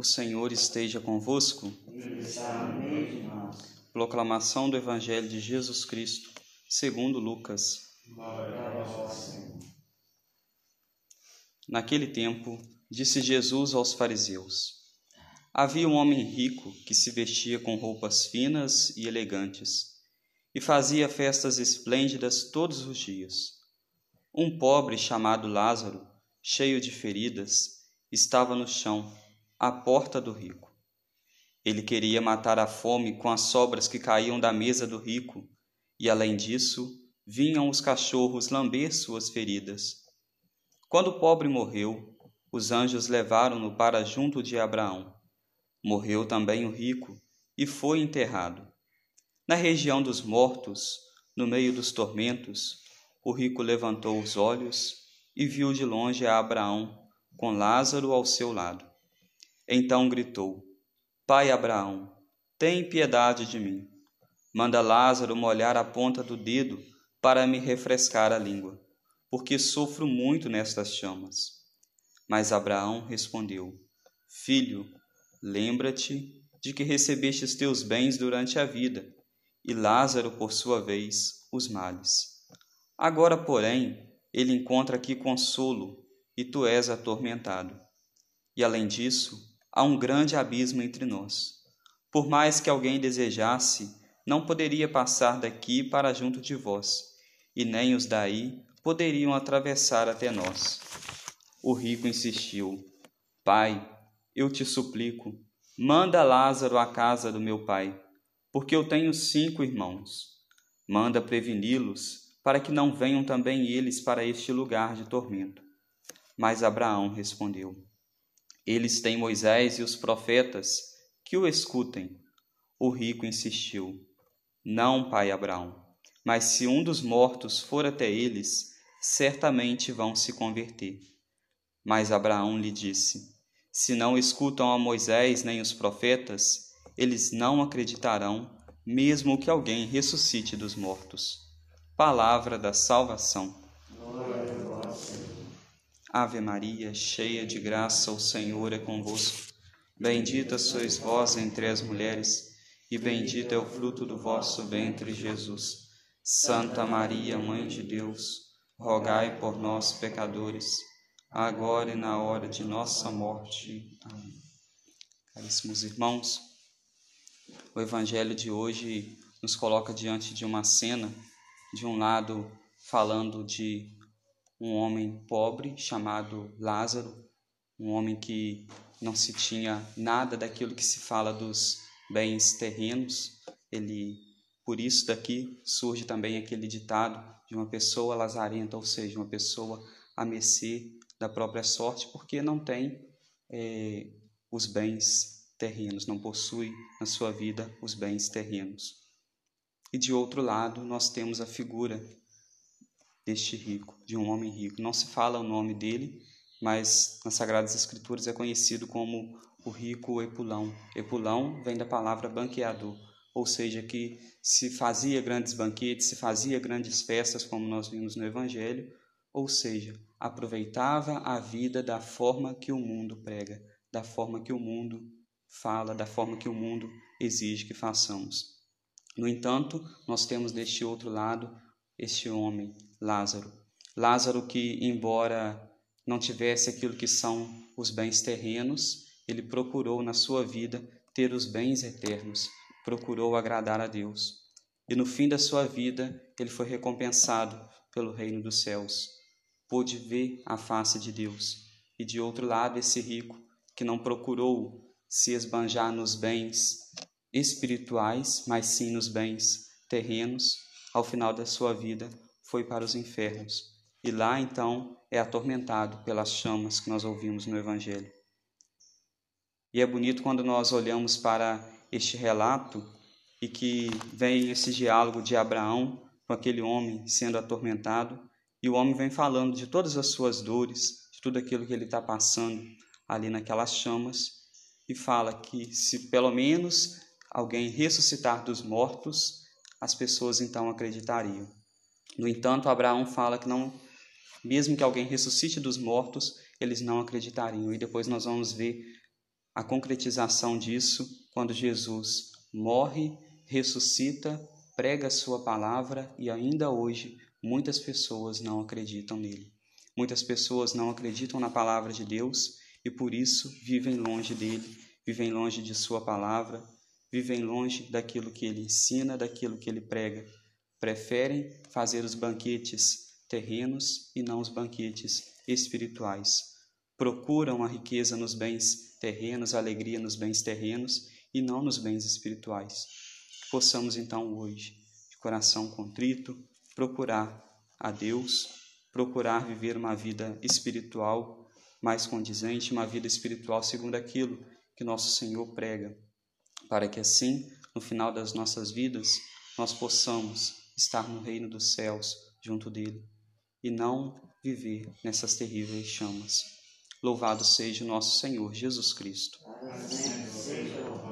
O Senhor esteja convosco. Ele está no meio de nós. Proclamação do Evangelho de Jesus Cristo, segundo Lucas. Glória a vós, Senhor. Naquele tempo, disse Jesus aos fariseus: Havia um homem rico que se vestia com roupas finas e elegantes e fazia festas esplêndidas todos os dias. Um pobre chamado Lázaro, cheio de feridas, estava no chão, à porta do rico. Ele queria matar a fome com as sobras que caíam da mesa do rico, e além disso, vinham os cachorros lamber suas feridas. Quando o pobre morreu, os anjos levaram-no para junto de Abraão. Morreu também o rico e foi enterrado. Na região dos mortos, no meio dos tormentos, o rico levantou os olhos e viu de longe a Abraão, com Lázaro ao seu lado. Então gritou: Pai Abraão, tem piedade de mim. Manda Lázaro molhar a ponta do dedo para me refrescar a língua, porque sofro muito nestas chamas. Mas Abraão respondeu: Filho, lembra-te de que recebestes teus bens durante a vida, e Lázaro, por sua vez, os males. Agora, porém, ele encontra aqui consolo, e tu és atormentado. E além disso, há um grande abismo entre nós. Por mais que alguém desejasse, não poderia passar daqui para junto de vós, e nem os daí poderiam atravessar até nós. O rico insistiu: Pai, eu te suplico, manda Lázaro à casa do meu pai, porque eu tenho cinco irmãos. Manda preveni-los, para que não venham também eles para este lugar de tormento. Mas Abraão respondeu: Eles têm Moisés e os profetas, que o escutem. O rico insistiu: Não, pai Abraão, mas se um dos mortos for até eles, certamente vão se converter. Mas Abraão lhe disse: Se não escutam a Moisés nem os profetas, eles não acreditarão, mesmo que alguém ressuscite dos mortos. Palavra da salvação. Glória. Ave Maria, cheia de graça, o Senhor é convosco. Bendita sois vós entre as mulheres, e bendito é o fruto do vosso ventre, Jesus. Santa Maria, Mãe de Deus, rogai por nós, pecadores, agora e na hora de nossa morte. Amém. Caríssimos irmãos, o Evangelho de hoje nos coloca diante de uma cena, de um lado, falando de um homem pobre chamado Lázaro, um homem que não se tinha nada daquilo que se fala dos bens terrenos. Ele, por isso daqui surge também aquele ditado de uma pessoa lazarenta, ou seja, uma pessoa a mercê da própria sorte, porque não tem é, os bens terrenos, não possui na sua vida os bens terrenos. E de outro lado, nós temos a figura deste rico, de um homem rico. Não se fala o nome dele, mas nas Sagradas Escrituras é conhecido como o rico Epulão. Epulão vem da palavra banqueador, ou seja, que se fazia grandes banquetes, se fazia grandes festas, como nós vimos no Evangelho, ou seja, aproveitava a vida da forma que o mundo prega, da forma que o mundo fala, da forma que o mundo exige que façamos. No entanto, nós temos deste outro lado este homem, Lázaro. Lázaro que, embora não tivesse aquilo que são os bens terrenos, ele procurou na sua vida ter os bens eternos, procurou agradar a Deus. E no fim da sua vida, ele foi recompensado pelo reino dos céus. Pôde ver a face de Deus. E de outro lado, esse rico que não procurou se esbanjar nos bens espirituais, mas sim nos bens terrenos, ao final da sua vida foi para os infernos. E lá então é atormentado pelas chamas que nós ouvimos no Evangelho. E é bonito quando nós olhamos para este relato e que vem esse diálogo de Abraão com aquele homem sendo atormentado, e o homem vem falando de todas as suas dores, de tudo aquilo que ele está passando ali naquelas chamas, e fala que se pelo menos alguém ressuscitar dos mortos, as pessoas então acreditariam. No entanto, Abraão fala que não, mesmo que alguém ressuscite dos mortos, eles não acreditariam. E depois nós vamos ver a concretização disso quando Jesus morre, ressuscita, prega a sua palavra e ainda hoje muitas pessoas não acreditam nele. Muitas pessoas não acreditam na palavra de Deus e por isso vivem longe dele, vivem longe de sua palavra, vivem longe daquilo que ele ensina, daquilo que ele prega. Preferem fazer os banquetes terrenos e não os banquetes espirituais. Procuram a riqueza nos bens terrenos, a alegria nos bens terrenos e não nos bens espirituais. Possamos então hoje, de coração contrito, procurar a Deus, procurar viver uma vida espiritual mais condizente, uma vida espiritual segundo aquilo que nosso Senhor prega, para que assim, no final das nossas vidas, nós possamos estar no reino dos céus junto dele e não viver nessas terríveis chamas. Louvado seja o nosso Senhor Jesus Cristo. Amém.